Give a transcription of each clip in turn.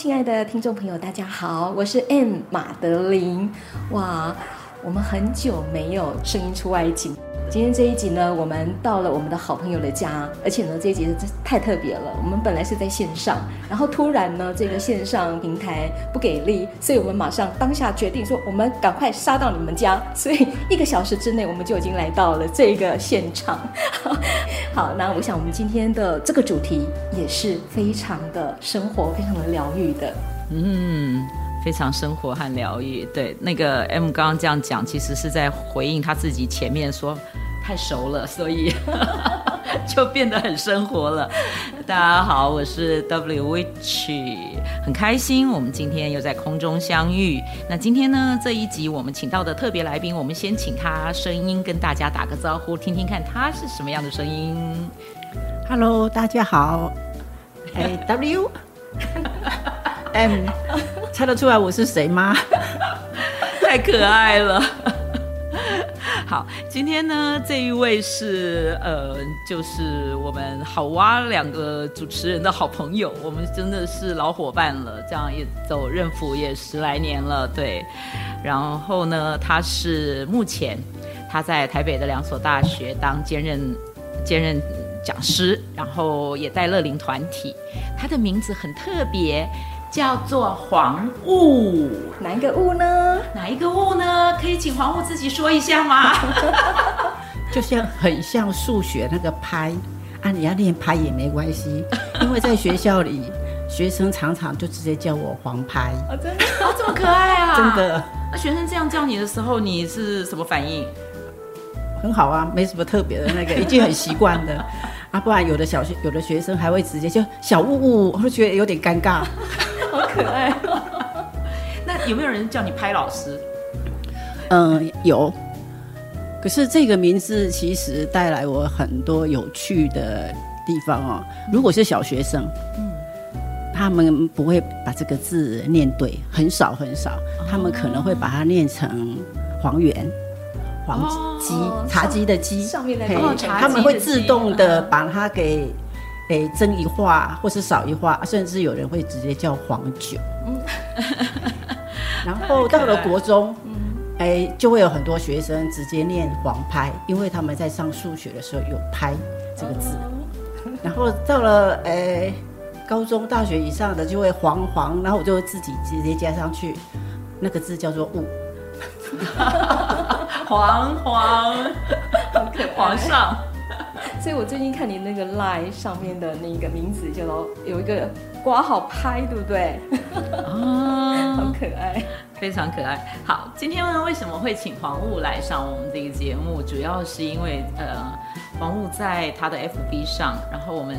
亲爱的听众朋友，大家好，我是 M 马德琳。哇，我们很久没有声音出外景。今天这一集呢，我们到了我们的好朋友的家，而且呢，这一集真太特别了。我们本来是在线上，然后突然呢，这个线上平台不给力，所以我们马上当下决定说，我们赶快杀到你们家。所以一个小时之内，我们就已经来到了这个现场。好，那我想我们今天的这个主题也是非常的生活，非常的疗愈的。嗯，非常生活和疗愈。对，那个 M 刚刚这样讲，其实是在回应他自己前面说。太熟了，所以 就变得很生活了。大家好，我是 W Witch，很开心我们今天又在空中相遇。那今天呢，这一集我们请到的特别来宾，我们先请他声音跟大家打个招呼，听听看他是什么样的声音。Hello，大家好。哎，W M，猜得出来我是谁吗？太可爱了。好，今天呢，这一位是呃，就是我们好哇两个主持人的好朋友，我们真的是老伙伴了，这样也走认府也十来年了，对。然后呢，他是目前他在台北的两所大学当兼任兼任讲师，然后也带乐龄团体，他的名字很特别。叫做黄雾，哪一个雾呢？哪一个雾呢？可以请黄雾自己说一下吗？就像很像数学那个拍啊，你要练拍也没关系，因为在学校里，学生常常就直接叫我黄拍。哦，真的？哦，这么可爱啊！真的。那学生这样叫你的时候，你是什么反应？很好啊，没什么特别的那个，已经很习惯了啊。不然有的小学有的学生还会直接就小雾雾，我会觉得有点尴尬。好可爱哦！那有没有人叫你拍老师？嗯，有。可是这个名字其实带来我很多有趣的地方哦。如果是小学生，嗯，他们不会把这个字念对，很少很少。他们可能会把它念成黄源、黄鸡、茶几的鸡。上面的他们会自动的把它给。诶，增一画或是少一画，甚至有人会直接叫黄酒。嗯，然后到了国中，哎，就会有很多学生直接念黄拍，因为他们在上数学的时候有“拍”这个字。然后到了诶高中、大学以上的就会黄黄，然后我就会自己直接加上去，那个字叫做“雾”。黄黄，皇上。所以我最近看你那个 line 上面的那个名字，就有一个括号拍，对不对？啊，好可爱，非常可爱。好，今天呢，为什么会请黄雾来上我们这个节目？主要是因为呃，黄雾在他的 FB 上，然后我们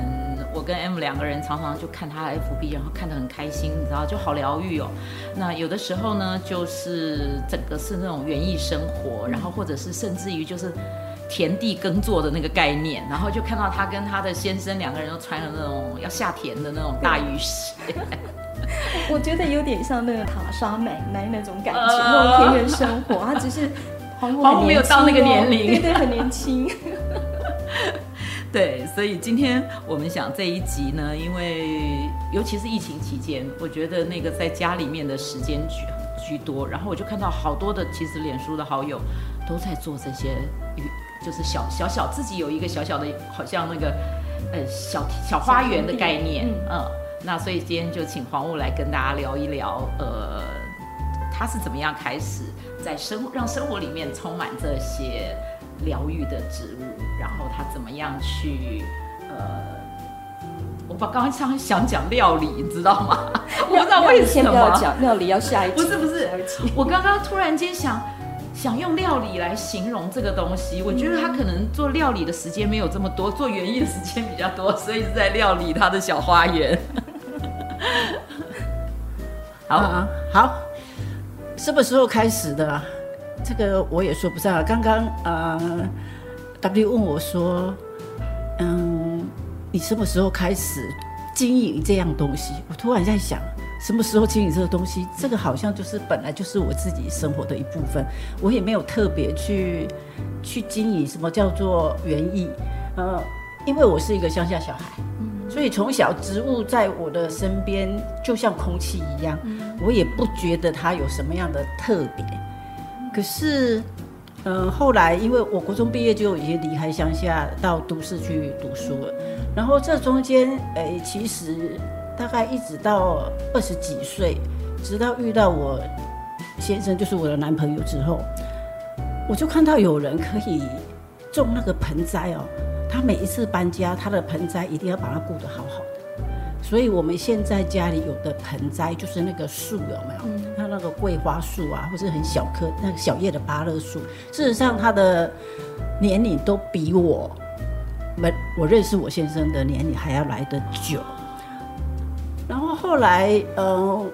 我跟 M 两个人常常就看他的 FB，然后看得很开心，你知道，就好疗愈哦。那有的时候呢，就是整个是那种园艺生活，然后或者是甚至于就是。田地耕作的那个概念，然后就看到他跟他的先生两个人都穿了那种要下田的那种大雨鞋，我觉得有点像那个塔莎奶奶那种感觉，呃、那种田园生活。他只是黄黄、哦、没有到那个年龄，对对，很年轻。对，所以今天我们想这一集呢，因为尤其是疫情期间，我觉得那个在家里面的时间居居多，然后我就看到好多的其实脸书的好友都在做这些就是小小小自己有一个小小的，好像那个，呃，小小花园的概念，嗯，嗯，那所以今天就请黄雾来跟大家聊一聊，呃，他是怎么样开始在生让生活里面充满这些疗愈的植物，然后他怎么样去，呃，我把刚刚想想讲料理，你知道吗？我不知道为什么要讲料理要下一集，不是不是，我刚刚突然间想。想用料理来形容这个东西，我觉得他可能做料理的时间没有这么多，做园艺的时间比较多，所以是在料理他的小花园。好啊，好。什么时候开始的？这个我也说不上。刚刚啊、呃、W 问我说：“嗯，你什么时候开始经营这样东西？”我突然在想，什么时候经营这个东西？这个好像就是本来就是我自己生活的一部分，我也没有特别去去经营什么叫做园艺。呃，因为我是一个乡下小孩，所以从小植物在我的身边就像空气一样，我也不觉得它有什么样的特别。可是，嗯、呃，后来因为我国中毕业就已经离开乡下到都市去读书了，然后这中间，诶、欸，其实大概一直到二十几岁，直到遇到我先生，就是我的男朋友之后，我就看到有人可以种那个盆栽哦，他每一次搬家，他的盆栽一定要把它顾得好好的。所以我们现在家里有的盆栽，就是那个树有没有？嗯，它那个桂花树啊，或是很小棵那个小叶的芭乐树，事实上它的年龄都比我们我认识我先生的年龄还要来得久。然后后来，嗯、呃，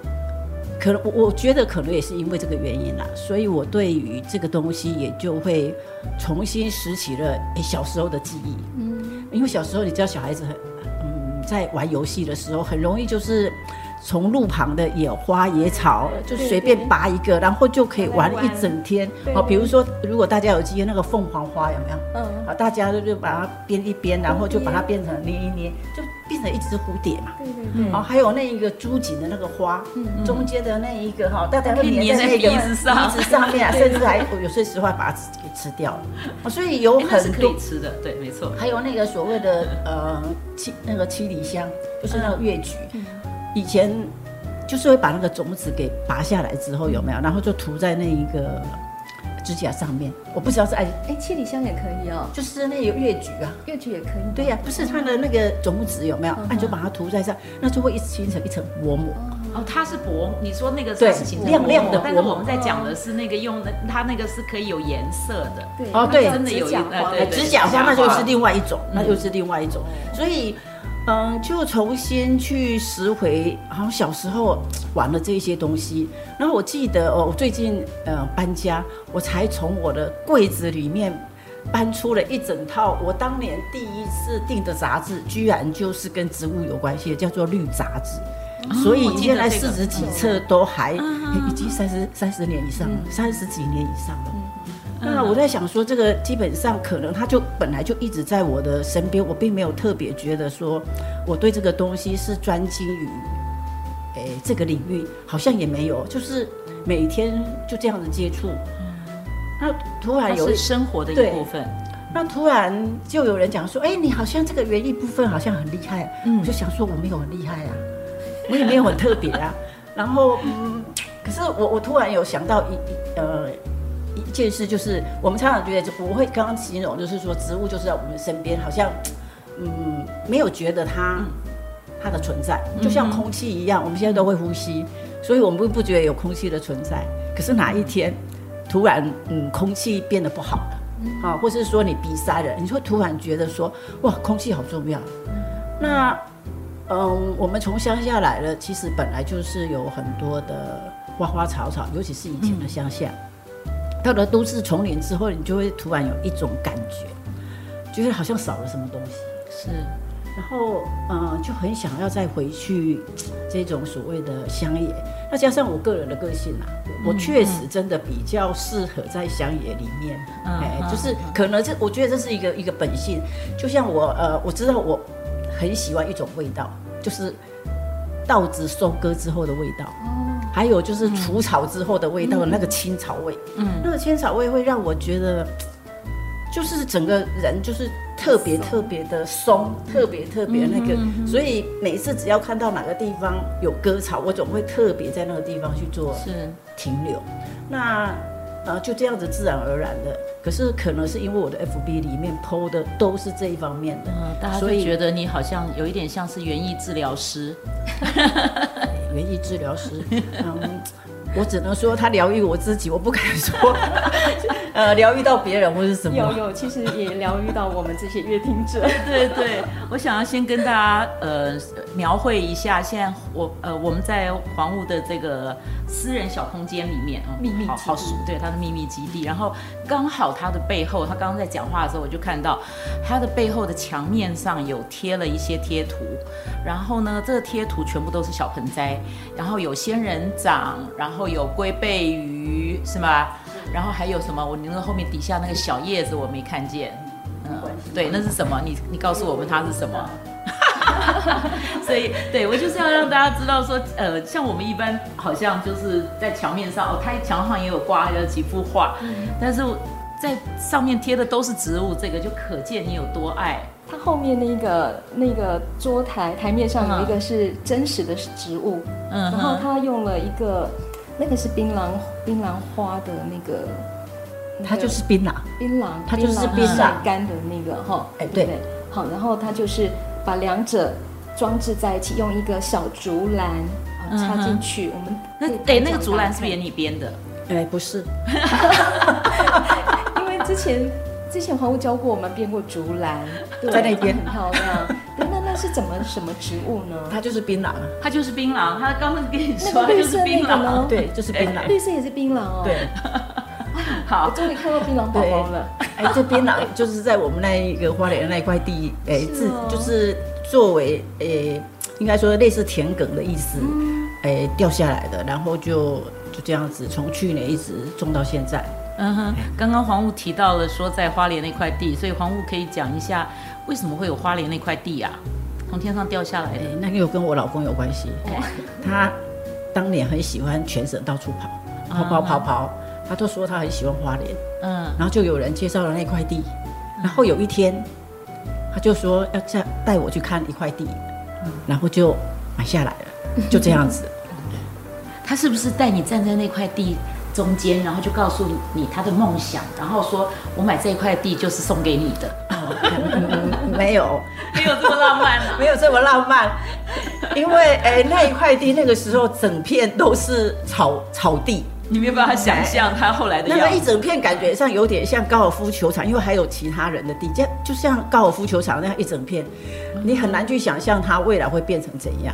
可能我我觉得可能也是因为这个原因啦，所以我对于这个东西也就会重新拾起了欸小时候的记忆。嗯，因为小时候你知道小孩子很。在玩游戏的时候，很容易就是从路旁的野花野草，就随便拔一个，然后就可以玩一整天。好，比如说，如果大家有机会，那个凤凰花有没有？嗯，好，大家就就把它编一编，然后就把它变成捏一捏，就变成一只蝴蝶嘛。对对对。好，还有那一个朱槿的那个花，中间的那一个哈，大家会粘在那个鼻子上，鼻子上面啊，甚至还有些时候把它给吃掉了。所以有很多可以吃的，对，没错。还有那个所谓的呃七那个七里香，就是那个月菊。以前就是会把那个种子给拔下来之后有没有，然后就涂在那一个指甲上面。我不知道是哎哎，七里香也可以哦，就是那有月菊啊，月菊也可以。对呀，不是它的那个种子有没有？那你就把它涂在上，那就会一形成一层薄膜。哦，它是薄，你说那个是亮亮的。但是我们在讲的是那个用的，它那个是可以有颜色的。对哦，对，真的有颜色。指甲花那就是另外一种，那又是另外一种，所以。嗯，就重新去拾回，好像小时候玩的这些东西。然后我记得哦，我最近呃搬家，我才从我的柜子里面搬出了一整套我当年第一次订的杂志，居然就是跟植物有关系的，叫做《绿杂志》。哦、所以现在四十几册都还已经三十三十年以上了，三十几年以上了。嗯那我在想说，这个基本上可能他就本来就一直在我的身边，我并没有特别觉得说我对这个东西是专精于，哎，这个领域好像也没有，就是每天就这样子接触。那突然有生活的一部分，那突然就有人讲说，哎，你好像这个园艺部分好像很厉害。嗯，我就想说我没有很厉害啊，我也没有很特别啊。然后，嗯，可是我我突然有想到一呃。一件事就是，我们常常觉得，我会刚刚形容，就是说，植物就是在我们身边，好像，嗯，没有觉得它，它的存在，就像空气一样，我们现在都会呼吸，所以我们不不觉得有空气的存在。可是哪一天，突然，嗯，空气变得不好了，啊，或是说你鼻塞了，你会突然觉得说，哇，空气好重要。那，嗯，我们从乡下来了，其实本来就是有很多的花花草草，尤其是以前的乡下。到了都市丛林之后，你就会突然有一种感觉，就是好像少了什么东西。是，然后嗯，就很想要再回去这种所谓的乡野。那加上我个人的个性啊，我确实真的比较适合在乡野里面。哎，就是可能这，我觉得这是一个一个本性。就像我呃，我知道我很喜欢一种味道，就是稻子收割之后的味道。还有就是除草之后的味道，那个青草味，嗯，那个青草味会让我觉得，就是整个人就是特别特别的松，特别特别那个，所以每次只要看到哪个地方有割草，我总会特别在那个地方去做是。停留。那呃就这样子自然而然的，可是可能是因为我的 FB 里面 PO 的都是这一方面的，大家会觉得你好像有一点像是园艺治疗师。园艺治疗师，嗯，我只能说他疗愈我自己，我不敢说，呃，疗愈到别人或是什么。有有，其实也疗愈到我们这些阅听者。对对，我想要先跟大家呃描绘一下，现在我呃我们在黄雾的这个私人小空间里面啊，秘密好好对他的秘密基地，然后刚好他的背后，他刚刚在讲话的时候，我就看到他的背后的墙面上有贴了一些贴图，然后呢，这个贴图全部都是小盆栽，然后有仙人掌，然后有龟背鱼，是吗？然后还有什么？我你那个后面底下那个小叶子我没看见，嗯，对，那是什么？你你告诉我们它是什么？所以，对我就是要让大家知道说，呃，像我们一般好像就是在墙面上，哦，它墙上也有挂了几幅画，但是在上面贴的都是植物，这个就可见你有多爱。它后面那个那个桌台台面上有一个是真实的植物，嗯，然后他用了一个那个是槟榔槟榔花的那个，它就是槟榔，槟榔，它就是槟榔干的那个哈，哎，对，好，然后它就是把两者装置在一起，用一个小竹篮插进去。我们那哎，那个竹篮是不是也你编的？哎，不是，因为之前。之前黄屋教过我们编过竹篮，在那边很漂亮。是怎么什么植物呢？它就是槟榔，它就是槟榔。他刚刚跟你说，绿色那个呢？对，就是槟榔。绿色也是槟榔哦。对。好，我终于看到槟榔宝宝了。哎，这槟榔就是在我们那一个花莲的那一块地，哎，自就是作为哎，应该说类似田埂的意思，哎，掉下来的，然后就就这样子，从去年一直种到现在。嗯哼，刚刚黄雾提到了说在花莲那块地，所以黄雾可以讲一下为什么会有花莲那块地啊？从天上掉下来的，那个又跟我老公有关系。他当年很喜欢全省到处跑，跑跑跑跑，他都说他很喜欢花莲。嗯，然后就有人介绍了那块地，然后有一天他就说要再带我去看一块地，然后就买下来了，就这样子。他是不是带你站在那块地？中间，然后就告诉你他的梦想，然后说：“我买这一块地就是送给你的。嗯 ”没有，没有这么浪漫，没有这么浪漫。因为哎，那一块地那个时候整片都是草草地，你没有办法想象他后来的样子。那个一整片感觉上有点像高尔夫球场，因为还有其他人的地，就就像高尔夫球场那样一整片，你很难去想象它未来会变成怎样。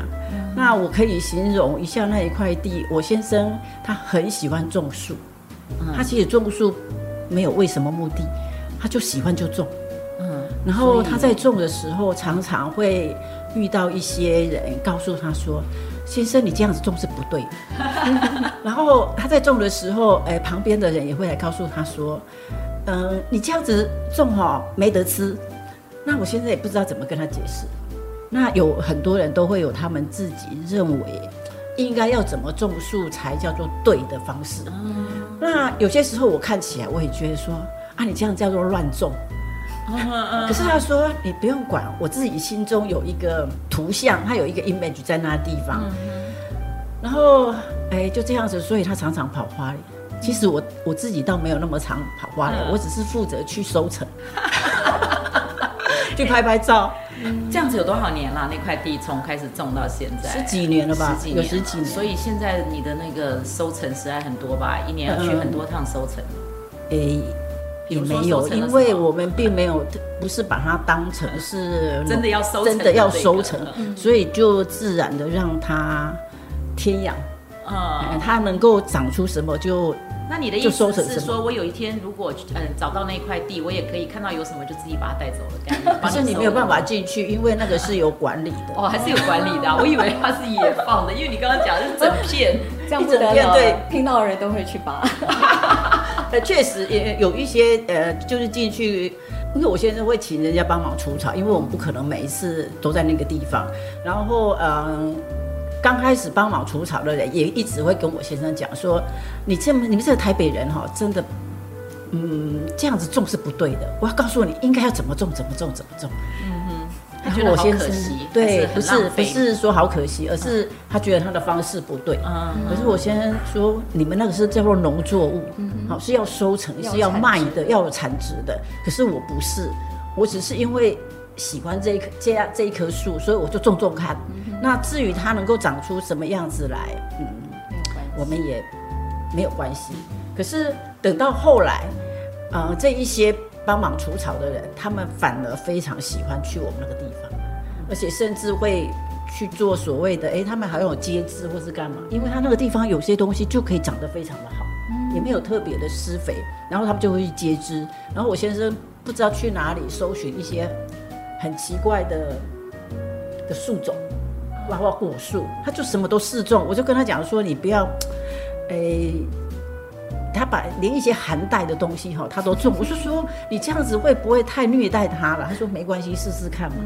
那我可以形容一下那一块地。我先生他很喜欢种树，他其实种树没有为什么目的，他就喜欢就种。嗯，然后他在种的时候，常常会遇到一些人告诉他说：“先生，你这样子种是不对的。” 然后他在种的时候，哎，旁边的人也会来告诉他说：“嗯，你这样子种哈没得吃。”那我现在也不知道怎么跟他解释。那有很多人都会有他们自己认为应该要怎么种树才叫做对的方式。嗯、那有些时候我看起来我也觉得说啊，你这样叫做乱种。嗯嗯、可是他说你不用管，我自己心中有一个图像，他有一个 image 在那地方。嗯、然后哎，就这样子，所以他常常跑花莲。其实我我自己倒没有那么常跑花莲，嗯、我只是负责去收成，去拍拍照。这样子有多少年了？那块地从开始种到现在，十几年了吧？十几年，有十几年。所以现在你的那个收成实在很多吧？一年要去很多趟收成。诶，也没有，因为我们并没有不是把它当成是真的要收，真的要收成，所以就自然的让它天养。嗯，它能够长出什么就。那你的意思是说，我有一天如果嗯找到那块地，我也可以看到有什么就自己把它带走了。可是你没有办法进去，因为那个是有管理的。哦，还是有管理的，我以为它是野放的，因为你刚刚讲的是整片，这样一整片对，听到的人都会去拔。呃，确实也有一些呃，就是进去，因为我先生会请人家帮忙除草，因为我们不可能每一次都在那个地方，然后嗯。刚开始帮忙除草的人也一直会跟我先生讲说：“你这么你们这个台北人哈，真的，嗯，这样子种是不对的。我要告诉你，应该要怎么种，怎么种，怎么种。”嗯，觉得好可惜。对，不是不是说好可惜，而是他觉得他的方式不对。嗯，可是我先生说，你们那个是叫做农作物，好是要收成，是要卖的，要有产值的。可是我不是，我只是因为喜欢这一棵这样这一棵树，所以我就种种看。那至于它能够长出什么样子来，嗯，我们也没有关系。可是等到后来，呃，这一些帮忙除草的人，他们反而非常喜欢去我们那个地方，而且甚至会去做所谓的，哎，他们还有接枝或是干嘛？因为他那个地方有些东西就可以长得非常的好，也没有特别的施肥，然后他们就会去接枝。然后我先生不知道去哪里搜寻一些很奇怪的的树种。包括果树，他就什么都试种，我就跟他讲说，你不要，诶，他把连一些寒带的东西哈，他都种。我是说，你这样子会不会太虐待他了？他说没关系，试试看嘛。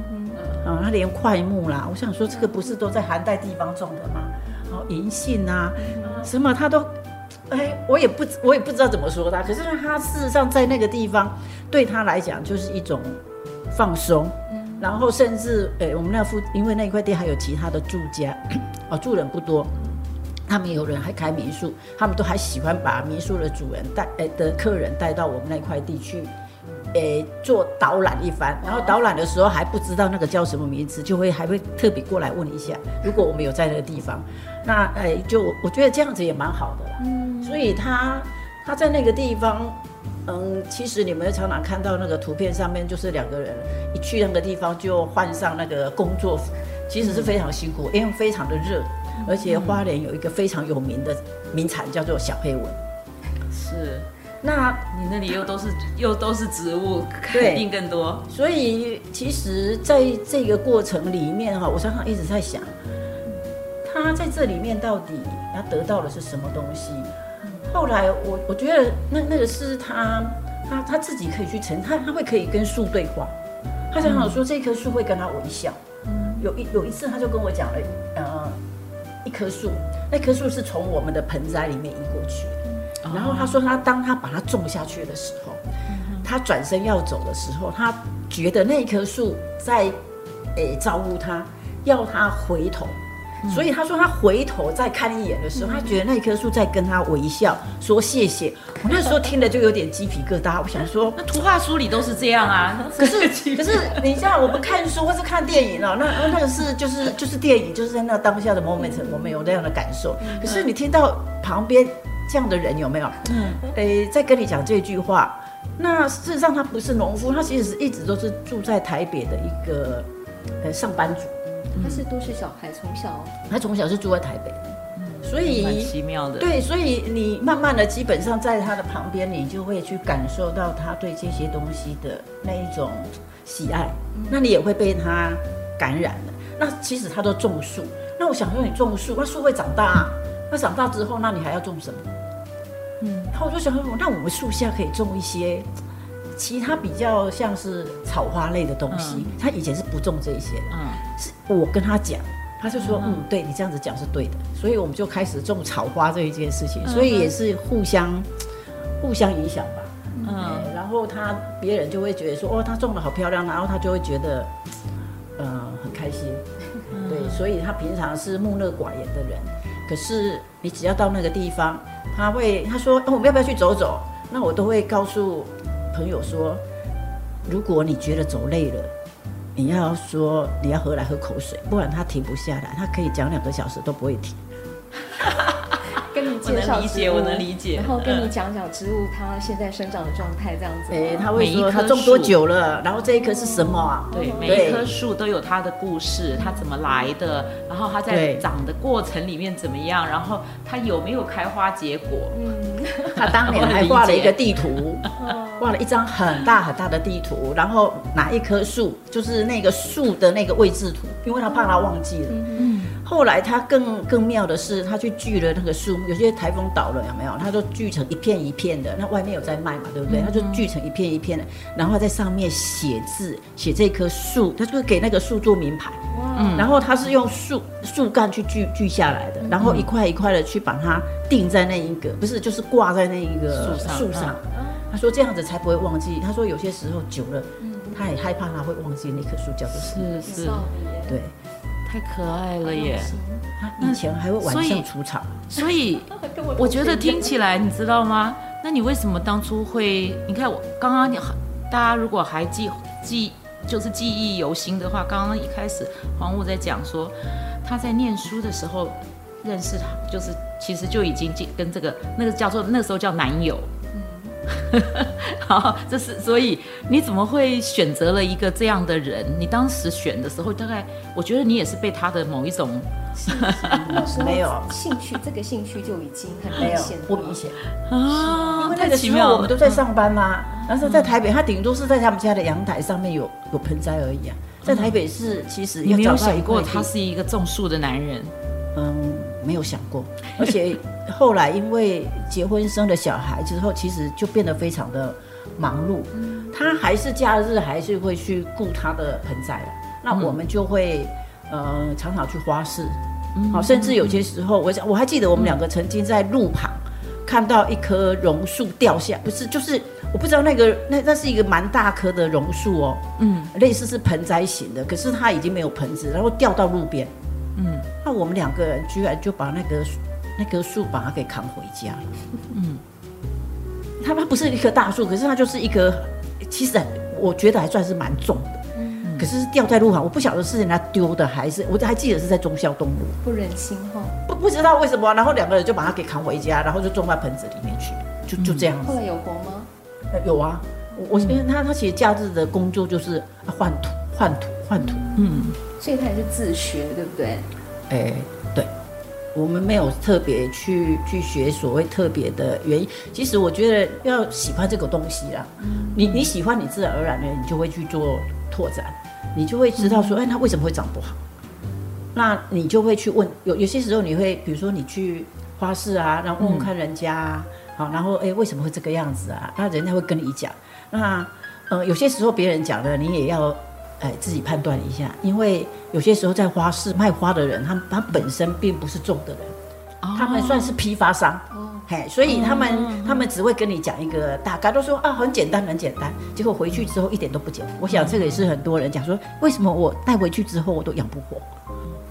啊，他连块木啦，我想说这个不是都在寒带地方种的吗？哦银杏啊，什么他都，哎，我也不我也不知道怎么说他，可是他事实上在那个地方对他来讲就是一种放松。然后甚至，诶、欸，我们那附因为那一块地还有其他的住家，哦，住人不多，他们有人还开民宿，他们都还喜欢把民宿的主人带，诶、欸、的客人带到我们那块地去，诶、欸，做导览一番。然后导览的时候还不知道那个叫什么名字，就会还会特别过来问一下，如果我们有在那个地方，那诶、欸，就我觉得这样子也蛮好的啦。嗯，所以他他在那个地方。嗯，其实你们常常看到那个图片上面，就是两个人一去那个地方就换上那个工作服，其实是非常辛苦，因为非常的热，而且花莲有一个非常有名的名产叫做小黑蚊。是，那你那里又都是又都是植物，肯定更多。所以其实在这个过程里面哈，我常常一直在想，他在这里面到底他得到的是什么东西？后来我我觉得那那个是他他他自己可以去承，他他会可以跟树对话，他常常说这棵树会跟他微笑。有一有一次他就跟我讲了，呃，一棵树，那棵树是从我们的盆栽里面移过去，然后他说他当他把它种下去的时候，他转身要走的时候，他觉得那棵树在诶照顾他，要他回头。所以他说，他回头再看一眼的时候，他觉得那棵树在跟他微笑，说谢谢。我那时候听了就有点鸡皮疙瘩。我想说，那图画书里都是这样啊。可是可是，你像我们看书或是看电影哦，那那个是就是就是电影，就是在那当下的 moment，我们有那样的感受。可是你听到旁边这样的人有没有？嗯，诶，在跟你讲这句话，那事实上他不是农夫，他其实是一直都是住在台北的一个呃上班族。他是都市小孩，从小他从小是住在台北所以奇妙的。对，所以你慢慢的，基本上在他的旁边，你就会去感受到他对这些东西的那一种喜爱，那你也会被他感染了。那其实他都种树，那我想说，你种树，那树会长大啊，那长大之后，那你还要种什么？嗯，然后我就想说，那我们树下可以种一些。其他比较像是草花类的东西，嗯、他以前是不种这些的。嗯，是我跟他讲，他就说，嗯，嗯，对你这样子讲是对的，所以我们就开始种草花这一件事情，嗯、所以也是互相互相影响吧。嗯，然后他别人就会觉得说，哦，他种的好漂亮，然后他就会觉得，嗯、呃，很开心。嗯、对，所以他平常是木讷寡言的人，可是你只要到那个地方，他会他说，哦，我们要不要去走走？那我都会告诉。朋友说：“如果你觉得走累了，你要说你要喝来喝口水，不然他停不下来，他可以讲两个小时都不会停。”跟你介绍理解，我能理解。然后跟你讲讲植物它现在生长的状态，这样子。哎，他会说他种多久了？然后这一棵是什么啊？对，每一棵树都有它的故事，它怎么来的？然后它在长的过程里面怎么样？然后它有没有开花结果？嗯，他当年还画了一个地图，画了一张很大很大的地图，然后拿一棵树就是那个树的那个位置图，因为他怕他忘记了。后来他更更妙的是，他去锯了那个树，有些台风倒了有没有？他就锯成一片一片的，那外面有在卖嘛，对不对？他就锯成一片一片的，然后在上面写字，写这棵树，他就给那个树做名牌。嗯！然后他是用树树干去锯锯下来的，然后一块一块的去把它钉在那一个，不是就是挂在那一个树上。他说这样子才不会忘记。他说有些时候久了，他也害怕他会忘记那棵树叫做什么。是是，对。太可爱了耶！以前还会晚上出场，所以 我觉得听起来，你知道吗？那你为什么当初会？你看我刚刚你大家如果还记记就是记忆犹新的话，刚刚一开始黄武在讲说他在念书的时候认识他，就是其实就已经跟这个那个叫做那个时候叫男友。嗯，好，这是所以你怎么会选择了一个这样的人？你当时选的时候，大概我觉得你也是被他的某一种。没有兴趣，这个兴趣就已经很明显，不明显啊。因为那个时候我们都在上班嘛，但是在台北，他顶多是在他们家的阳台上面有有盆栽而已啊。在台北是，其实你没有想过他是一个种树的男人？嗯，没有想过。而且后来因为结婚生了小孩之后，其实就变得非常的忙碌。他还是假日还是会去顾他的盆栽了，那我们就会。呃，常常去花市，好，甚至有些时候，我想我还记得我们两个曾经在路旁看到一棵榕树掉下，不是，就是我不知道那个那那是一个蛮大棵的榕树哦，嗯，类似是盆栽型的，可是它已经没有盆子，然后掉到路边，嗯，那我们两个人居然就把那个那棵树把它给扛回家了，嗯，它它不是一棵大树，可是它就是一棵，其实我觉得还算是蛮重的。嗯。可是掉在路上，我不晓得是人家丢的还是，我还记得是在忠孝东路。不忍心哈，不不知道为什么，然后两个人就把它给扛回家，然后就种在盆子里面去，就就这样子。后来有活吗？有啊，我因为他他其实假日的工作就是换土换土换土，嗯，所以他也是自学，对不对？哎，对，我们没有特别去去学所谓特别的原因。其实我觉得要喜欢这个东西啦，你你喜欢，你自然而然的你就会去做拓展。你就会知道说，哎，它为什么会长不好？那你就会去问，有有些时候你会，比如说你去花市啊，然后问问看人家，啊，好，然后哎，为什么会这个样子啊？那人家会跟你讲。那呃，有些时候别人讲的，你也要哎自己判断一下，因为有些时候在花市卖花的人，他他本身并不是种的人，他们算是批发商。嘿，所以他们、嗯、他们只会跟你讲一个大概，都说啊很简单很简单，结果回去之后一点都不简单。我想这个也是很多人讲说，为什么我带回去之后我都养不活？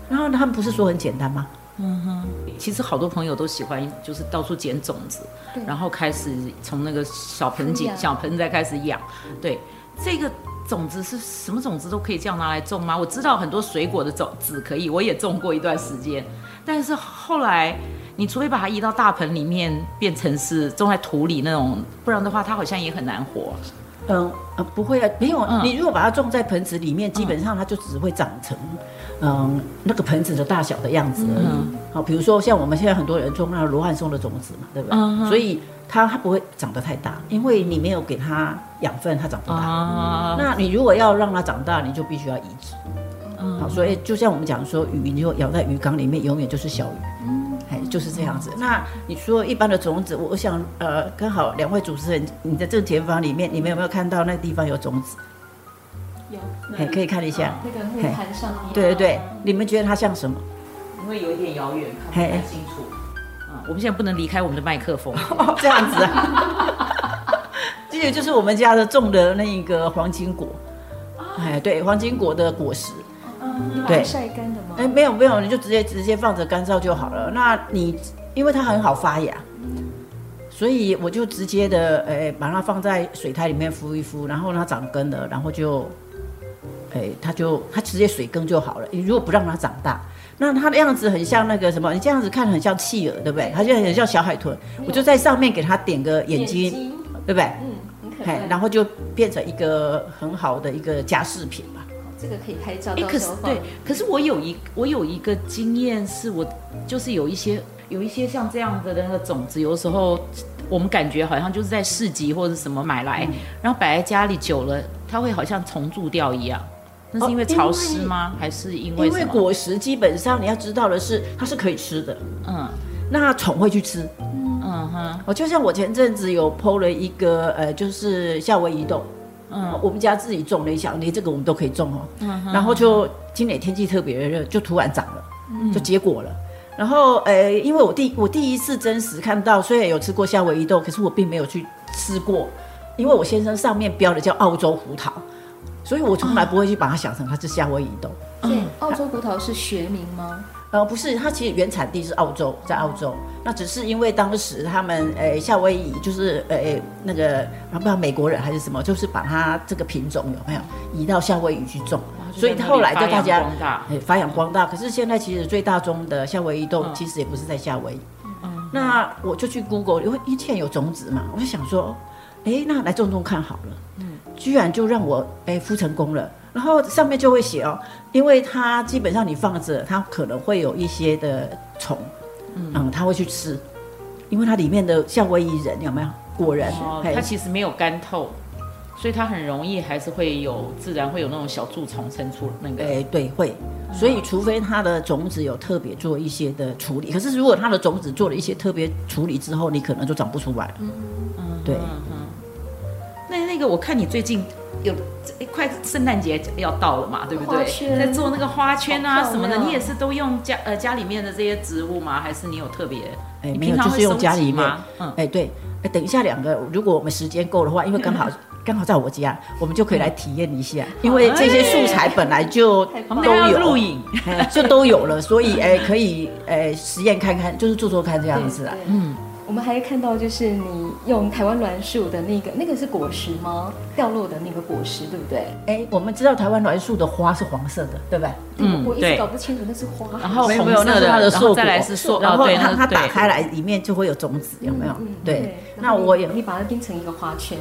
然后他们不是说很简单吗？嗯哼，其实好多朋友都喜欢，就是到处捡种子，然后开始从那个小盆景、小盆栽开始养。对，这个种子是什么种子都可以这样拿来种吗？我知道很多水果的种子可以，我也种过一段时间，但是后来。你除非把它移到大盆里面，变成是种在土里那种，不然的话，它好像也很难活。嗯呃，不会啊，没有。嗯、你如果把它种在盆子里面，基本上它就只会长成，嗯，那个盆子的大小的样子而已。嗯、好，比如说像我们现在很多人种那个罗汉松的种子嘛，对不对？嗯、所以它它不会长得太大，因为你没有给它养分，它长不大。嗯、那你如果要让它长大，你就必须要移植。嗯、好，所以就像我们讲说，鱼你就养在鱼缸里面，永远就是小鱼。嗯哎，就是这样子。那你说一般的种子，我想，呃，刚好两位主持人，你在这个田房里面，你们有没有看到那地方有种子？有，哎，可以看一下。那个木盘上面。对对对，你们觉得它像什么？因为有一点遥远，看不太清楚。嗯，我们现在不能离开我们的麦克风。这样子啊。这个就是我们家的种的那一个黄金果。哎，对，黄金果的果实。对，晒干的吗？哎，没有没有，你就直接直接放着干燥就好了。那你因为它很好发芽，所以我就直接的哎把它放在水苔里面敷一敷，然后它长根了，然后就哎它就它直接水根就好了。你如果不让它长大，那它的样子很像那个什么，你这样子看很像企鹅，对不对？它就很像小海豚。我就在上面给它点个眼睛，对不对？嗯，很可爱。然后就变成一个很好的一个家饰品吧。这个可以拍照。哎，可是对，可是我有一我有一个经验，是我就是有一些有一些像这样的那个种子，有的时候我们感觉好像就是在市集或者什么买来，嗯、然后摆在家里久了，它会好像重蛀掉一样。那是因为潮湿吗？哦、还是因为？因为果实基本上你要知道的是，它是可以吃的。嗯，那虫会去吃。嗯哼，我就像我前阵子有 PO 了一个呃，就是夏威夷豆。嗯，我们家自己种了一小，连这个我们都可以种哦。嗯，然后就今年天气特别热，就突然长了，就结果了。嗯、然后，呃，因为我第我第一次真实看到，虽然有吃过夏威夷豆，可是我并没有去吃过，因为我先生上面标的叫澳洲胡桃，所以我从来不会去把它想成它是夏威夷豆。对，澳洲葡萄是学名吗？呃，不是，它其实原产地是澳洲，在澳洲。那只是因为当时他们，呃，夏威夷就是，呃，那个不知道美国人还是什么，就是把它这个品种有没有移到夏威夷去种，所以后来就大家发扬光大，哎发扬光大。可是现在其实最大宗的夏威夷豆其实也不是在夏威夷。嗯，那我就去 Google，因为以前有种子嘛，我就想说，哎，那来种种看好了。嗯，居然就让我哎孵成功了。然后上面就会写哦，因为它基本上你放着，它可能会有一些的虫，嗯，它会去吃，因为它里面的夏威夷人有没有果仁？哦，它其实没有干透，所以它很容易还是会有自然会有那种小蛀虫生出那个。哎，对，会。所以除非它的种子有特别做一些的处理，可是如果它的种子做了一些特别处理之后，你可能就长不出来。嗯嗯，对。那那个我看你最近。有一快圣诞节要到了嘛，对不对？在做那个花圈啊什么的，你也是都用家呃家里面的这些植物吗？还是你有特别？哎，没有，就是用家里面。嗯，哎，对，哎，等一下两个，如果我们时间够的话，因为刚好 刚好在我家，我们就可以来体验一下，因为这些素材本来就 都有录影，就都有了，所以哎可以哎实验看看，就是做做看这样子啊，嗯。我们还看到，就是你用台湾栾树的那个，那个是果实吗？掉落的那个果实，对不对？哎，我们知道台湾栾树的花是黄色的，对不对？嗯，我一直搞不清楚那是花。然后没有那是它的硕果，然后它它打开来里面就会有种子，有没有？对。那我也你把它拼成一个花圈。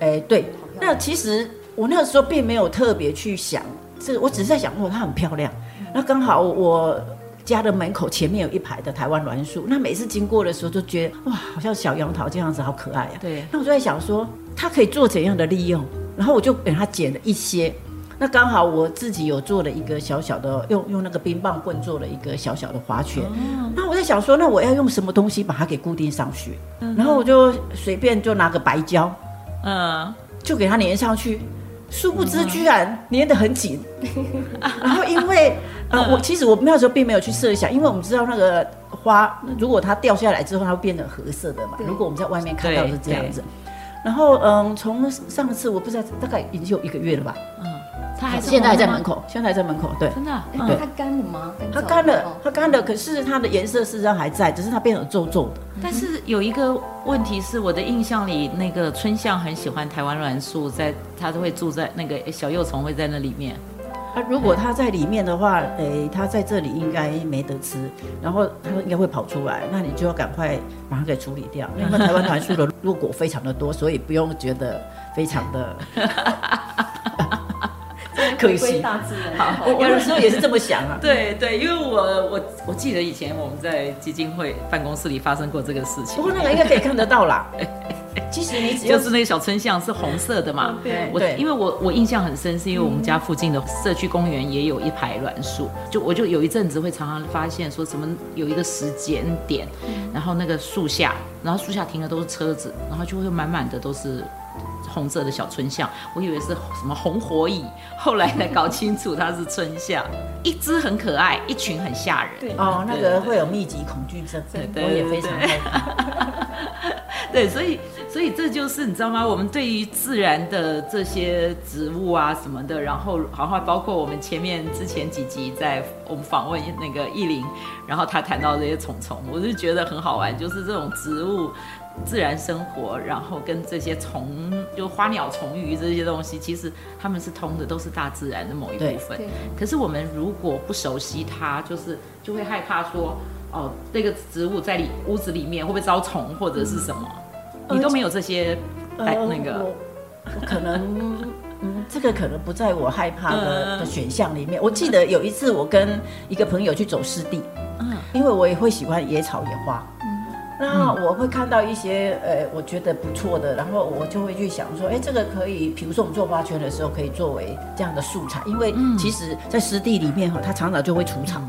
哎，对。那其实我那个时候并没有特别去想，这我只是在想，说它很漂亮。那刚好我。家的门口前面有一排的台湾栾树，那每次经过的时候就觉得哇，好像小杨桃这样子，好可爱呀、啊。对。那我就在想说，它可以做怎样的利用？然后我就给它剪了一些。那刚好我自己有做了一个小小的，用用那个冰棒棍做了一个小小的花圈。哦、那我在想说，那我要用什么东西把它给固定上去？嗯、然后我就随便就拿个白胶，嗯，就给它粘上去。殊不知，居然粘得很紧。啊，我其实我那时候并没有去设想，因为我们知道那个花，如果它掉下来之后，它会变成褐色的嘛。如果我们在外面看到是这样子，然后嗯，从上次我不知道大概已经有一个月了吧。嗯，它还是现在还在门口，现在还在门口。对，真的？对，它干了吗？它干了，它干了，可是它的颜色事实上还在，只是它变得皱皱的。但是有一个问题是，我的印象里那个春象很喜欢台湾栾树，在它都会住在那个小幼虫会在那里面。啊，如果它在里面的话，诶，它在这里应该没得吃，然后它应该会跑出来，那你就要赶快把它给处理掉。因为台湾栾树的落果非常的多，所以不用觉得非常的 可惜。大自然，好，我有时候也是这么想啊。对对，因为我我我记得以前我们在基金会办公室里发生过这个事情。不过那个应该可以看得到啦。其实你只要就是那个小春象是红色的嘛，对，我因为我我印象很深，是因为我们家附近的社区公园也有一排栾树，就我就有一阵子会常常发现说什么有一个时间点，然后那个树下，然后树下停的都是车子，然后就会满满的都是红色的小春象，我以为是什么红火蚁，后来才搞清楚它是春象，一只很可爱，一群很吓人。对哦，那个会有密集恐惧症，对，我也非常害怕。对，所以。所以这就是你知道吗？我们对于自然的这些植物啊什么的，然后好像包括我们前面之前几集在我们访问那个意林，然后他谈到这些虫虫，我就觉得很好玩，就是这种植物自然生活，然后跟这些虫，就花鸟虫鱼这些东西，其实他们是通的，都是大自然的某一部分。可是我们如果不熟悉它，就是就会害怕说，哦，那个植物在里屋子里面会不会招虫或者是什么？嗯你都没有这些，那个，呃、我，我可能，嗯，这个可能不在我害怕的的选项里面。我记得有一次，我跟一个朋友去走湿地，嗯，因为我也会喜欢野草野花，嗯，那我会看到一些，呃，我觉得不错的，然后我就会去想说，哎，这个可以，比如说我们做花圈的时候，可以作为这样的素材，因为其实在湿地里面哈，它常常就会除草，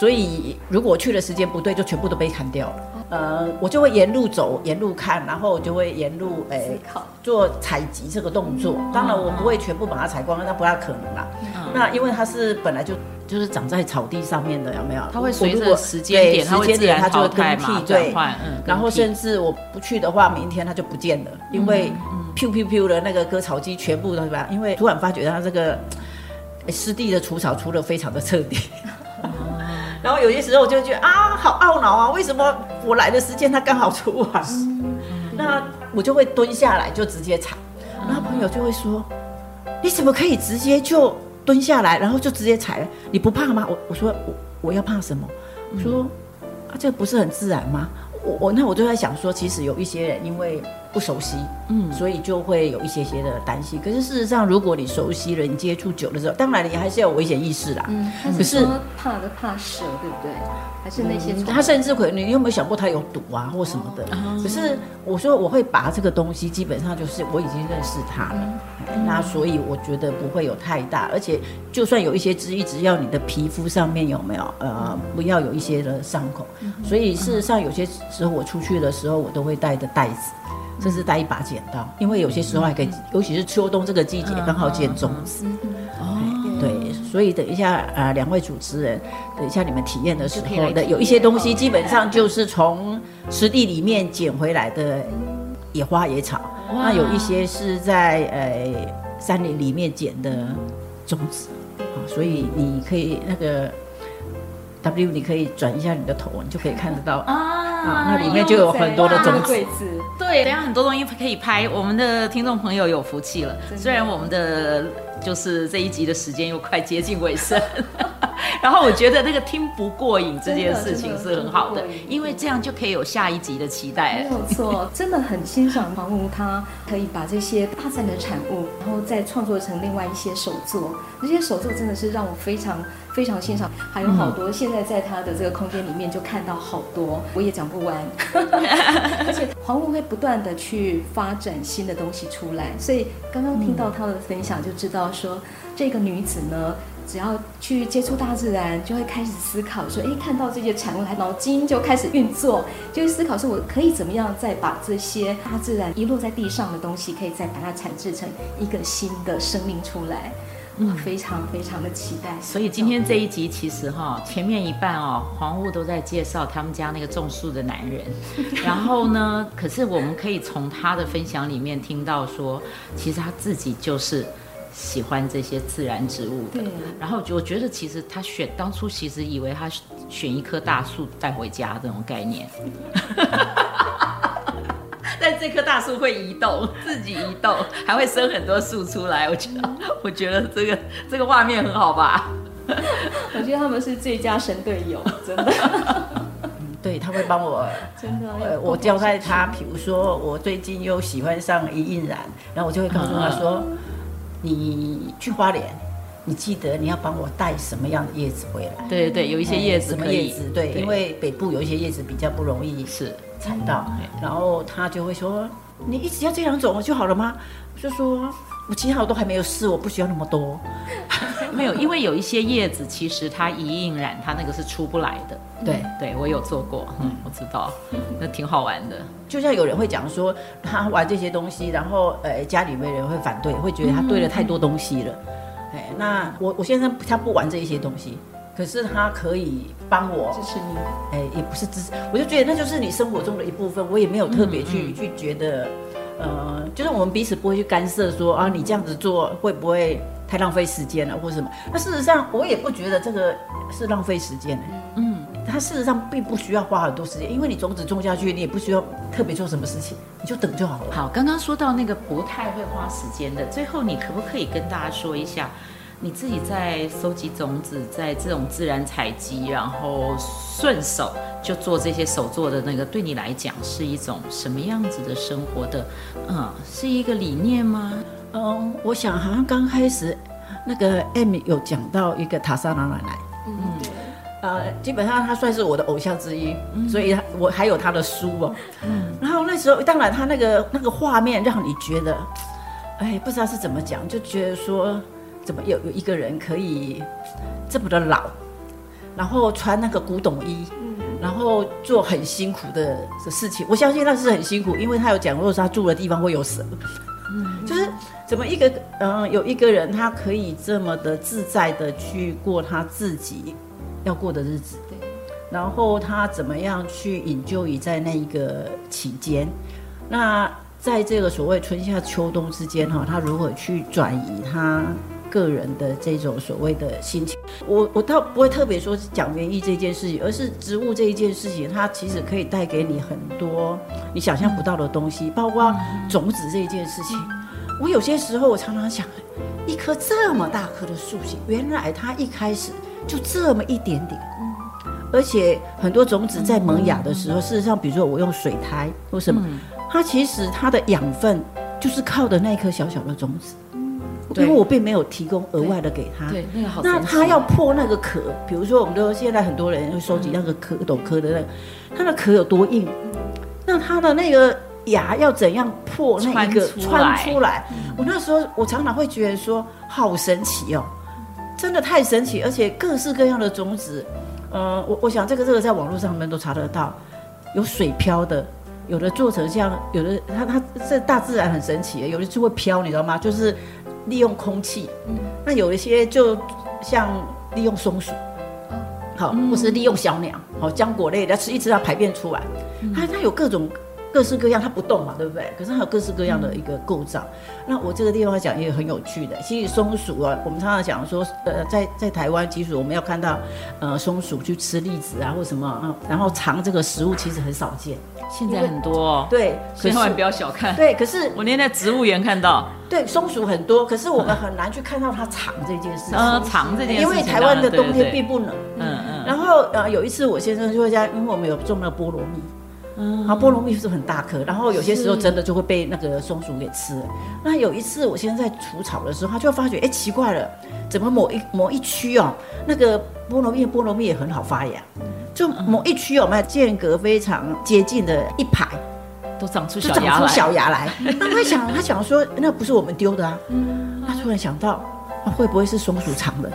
所以如果去的时间不对，就全部都被砍掉了。呃，我就会沿路走，沿路看，然后我就会沿路诶、欸、做采集这个动作。当然，我不会全部把它采光，那不大可能啦。嗯、那因为它是本来就就是长在草地上面的，有没有？它会随着时间点，时间点它就会更替，对。嗯。然后甚至我不去的话，明天它就不见了，因为噗噗噗的那个割草机全部都是吧？因为突然发觉它这个湿地的除草除的非常的彻底。然后有些时候我就觉得啊，好懊恼啊！为什么我来的时间他刚好出完？嗯、那我就会蹲下来就直接踩。然后朋友就会说：“你怎么可以直接就蹲下来，然后就直接踩了。你不怕吗？我我说我我要怕什么？我说啊，这不是很自然吗？我我那我就在想说，其实有一些人因为不熟悉，嗯，所以就会有一些些的担心。可是事实上，如果你熟悉了，你接触久了之后，当然你还是要有危险意识啦。嗯，可是怕的怕蛇，对不对？还是那些、嗯？他甚至可能你有没有想过他有毒啊，或什么的？哦、可是我说我会拔这个东西，基本上就是我已经认识他了，嗯、那所以我觉得不会有太大，而且就算有一些汁液，只要你的皮肤上面有没有呃，不要有一些的伤口。嗯、所以事实上有些时候我出去的时候，我都会带着袋子。甚至带一把剪刀，因为有些时候还可以，尤其是秋冬这个季节，刚好剪种子。哦，对，所以等一下啊，两位主持人，等一下你们体验的时候的有一些东西，基本上就是从实地里面捡回来的野花野草。那有一些是在呃山林里面捡的种子。所以你可以那个 W，你可以转一下你的头，你就可以看得到啊。啊，那里面就有很多的种子。对，等下很多东西可以拍。我们的听众朋友有福气了，虽然我们的就是这一集的时间又快接近尾声。然后我觉得那个听不过瘾这件 事情是很好的，因为这样就可以有下一集的期待。没有错，真的很欣赏黄吴，他可以把这些大自然的产物，然后再创作成另外一些手作。这些手作真的是让我非常非常欣赏，还有好多现在在他的这个空间里面就看到好多，我也讲不完。而且黄吴会不断的去发展新的东西出来，所以刚刚听到他的分享就知道说，这个女子呢。只要去接触大自然，就会开始思考说：哎，看到这些产物，来脑筋就开始运作，就会思考说：我可以怎么样再把这些大自然遗落在地上的东西，可以再把它产制成一个新的生命出来？嗯，非常非常的期待。所以今天这一集其实哈，前面一半哦，黄雾都在介绍他们家那个种树的男人，然后呢，可是我们可以从他的分享里面听到说，其实他自己就是。喜欢这些自然植物的，然后我觉得其实他选当初其实以为他选一棵大树带回家这种概念，但这棵大树会移动，自己移动，还会生很多树出来。我觉得，我觉得这个这个画面很好吧？我觉得他们是最佳神队友，真的。对，他会帮我，真的。呃，我交代他，比如说我最近又喜欢上一印染，然后我就会告诉他说。嗯你去花莲，你记得你要帮我带什么样的叶子回来？对对对，有一些叶子可以，什么叶子？对，对因为北部有一些叶子比较不容易是采到，然后他就会说：“你一直要这两种就好了吗？”我就说。我其他我都还没有试，我不需要那么多。没有，因为有一些叶子，其实它一印染，它那个是出不来的。对，对我有做过，嗯，我知道，那挺好玩的。就像有人会讲说，他玩这些东西，然后呃，家里面人会反对，会觉得他堆了太多东西了。哎、嗯，那我我先生他不玩这一些东西，可是他可以帮我支持你。哎，也不是支持，我就觉得那就是你生活中的一部分，我也没有特别去、嗯嗯、去觉得。呃，就是我们彼此不会去干涉说啊，你这样子做会不会太浪费时间了，或者什么？那事实上，我也不觉得这个是浪费时间的。嗯，它事实上并不需要花很多时间，因为你种子种下去，你也不需要特别做什么事情，你就等就好了。好，刚刚说到那个不太会花时间的，最后你可不可以跟大家说一下？你自己在收集种子，在这种自然采集，然后顺手就做这些手做的那个，对你来讲是一种什么样子的生活的？嗯，是一个理念吗？嗯，我想好像刚开始那个 M 有讲到一个塔莎拉奶奶，嗯，呃，基本上她算是我的偶像之一，嗯、所以我还有她的书哦。嗯，然后那时候当然她那个那个画面让你觉得，哎，不知道是怎么讲，就觉得说。怎么有有一个人可以这么的老，然后穿那个古董衣，然后做很辛苦的的事情？我相信那是很辛苦，因为他有讲过说他住的地方会有蛇，嗯，就是怎么一个嗯有一个人他可以这么的自在的去过他自己要过的日子，对，然后他怎么样去 enjoy 在那一个期间，那在这个所谓春夏秋冬之间哈，他如何去转移他？个人的这种所谓的心情，我我倒不会特别说讲园艺这件事情，而是植物这一件事情，它其实可以带给你很多你想象不到的东西，包括种子这一件事情。我有些时候我常常想，一棵这么大棵的树形，原来它一开始就这么一点点。而且很多种子在萌芽的时候，事实上，比如说我用水苔或什么，它其实它的养分就是靠的那一颗小小的种子。因为我并没有提供额外的给他，对，那个好。那他要破那个壳，比如说，我们都现在很多人会收集那个壳斗壳的那个，它的壳有多硬？那它的那个牙要怎样破那一个穿出来？我那时候我常常会觉得说，好神奇哦，真的太神奇，而且各式各样的种子，呃，我我想这个这个在网络上面都查得到，有水漂的，有的做成像，有的它它这大自然很神奇，有的就会飘，你知道吗？就是。利用空气，嗯，那有一些就像利用松鼠，好，或是利用小鸟，好，浆果类的吃一吃它排便出来，它它有各种各式各样，它不动嘛，对不对？可是它有各式各样的一个构造。那我这个地方讲也很有趣的，其实松鼠啊，我们常常讲说，呃，在在台湾，其实我们要看到呃松鼠去吃栗子啊或什么，然后尝这个食物，其实很少见。现在很多哦，对，千万不要小看。对，可是我连在植物园看到，对，松鼠很多，可是我们很难去看到它藏这件事。嗯，藏这件事，因为台湾的冬天并不冷。嗯嗯。然后呃，有一次我先生就会在，因为我们有种那个菠萝蜜，嗯，然后菠萝蜜是很大颗，然后有些时候真的就会被那个松鼠给吃了。那有一次我现在在除草的时候，他就发觉，哎，奇怪了，怎么某一某一区哦，那个菠萝蜜菠萝蜜也很好发芽。就某一区有没有间隔非常接近的一排，都长出小芽来。小芽来，那他想，他想说，那不是我们丢的啊。嗯。他突然想到，会不会是松鼠藏的？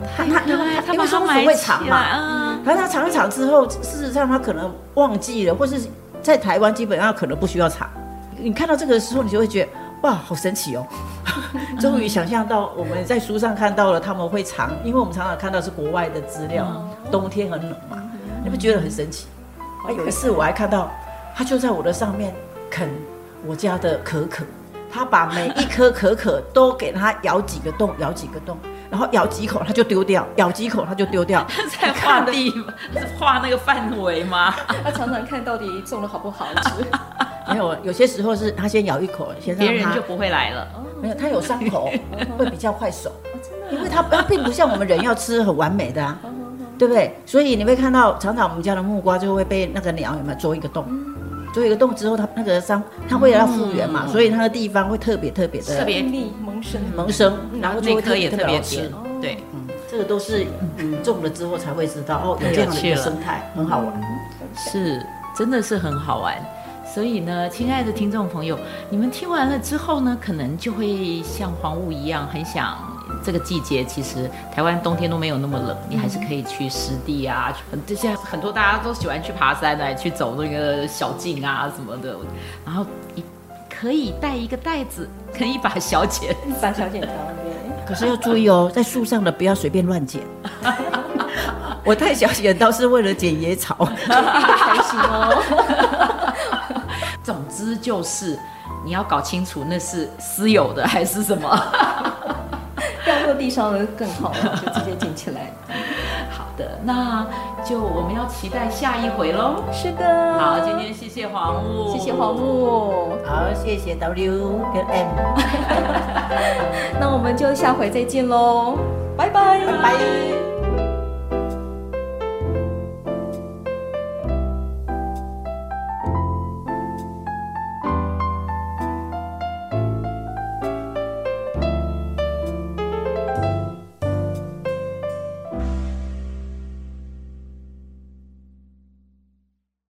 哦。他他他，因为松鼠会藏嘛。嗯。可是他藏一藏之后，事实上他可能忘记了，或是在台湾基本上可能不需要藏。你看到这个的时候，你就会觉得哇，好神奇哦！终于想象到我们在书上看到了他们会藏，因为我们常常看到是国外的资料，冬天很冷嘛。你不觉得很神奇？啊，有一次我还看到，他就在我的上面啃我家的可可，他把每一颗可可都给它咬几个洞，咬几个洞，然后咬几口他就丢掉，咬几口他就丢掉。他 在画地，画那个范围吗？他常常看到底种的好不好吃。没有，有些时候是他先咬一口，先让，别人就不会来了。没有，他有伤口会比较快熟，因为他他并不像我们人要吃很完美的啊。对不对？所以你会看到，常常我们家的木瓜就会被那个鸟有没有啄一个洞？做一个洞之后，它那个伤，它为了要复原嘛，嗯、所以它的地方会特别特别的特别密萌生萌生，然后这颗也特别甜。对，嗯，这个都是嗯种了之后才会知道哦，有这样的一个生态，很好玩。是，真的是很好玩。所以呢，亲爱的听众朋友，你们听完了之后呢，可能就会像黄雾一样，很想。这个季节其实台湾冬天都没有那么冷，你还是可以去湿地啊，很这些很多大家都喜欢去爬山来去走那个小径啊什么的，然后一可以带一个袋子，可以把小剪，一把小剪刀。可是要注意哦，在树上的不要随便乱剪。我带小剪刀是为了剪野草，开心哦。总之就是你要搞清楚那是私有的还是什么。地上的更好了，就直接捡起来。好的，那就我们要期待下一回喽。是的，好，今天谢谢黄木，谢谢黄木，好，谢谢 W 跟 M，那我们就下回再见喽，拜拜，拜拜。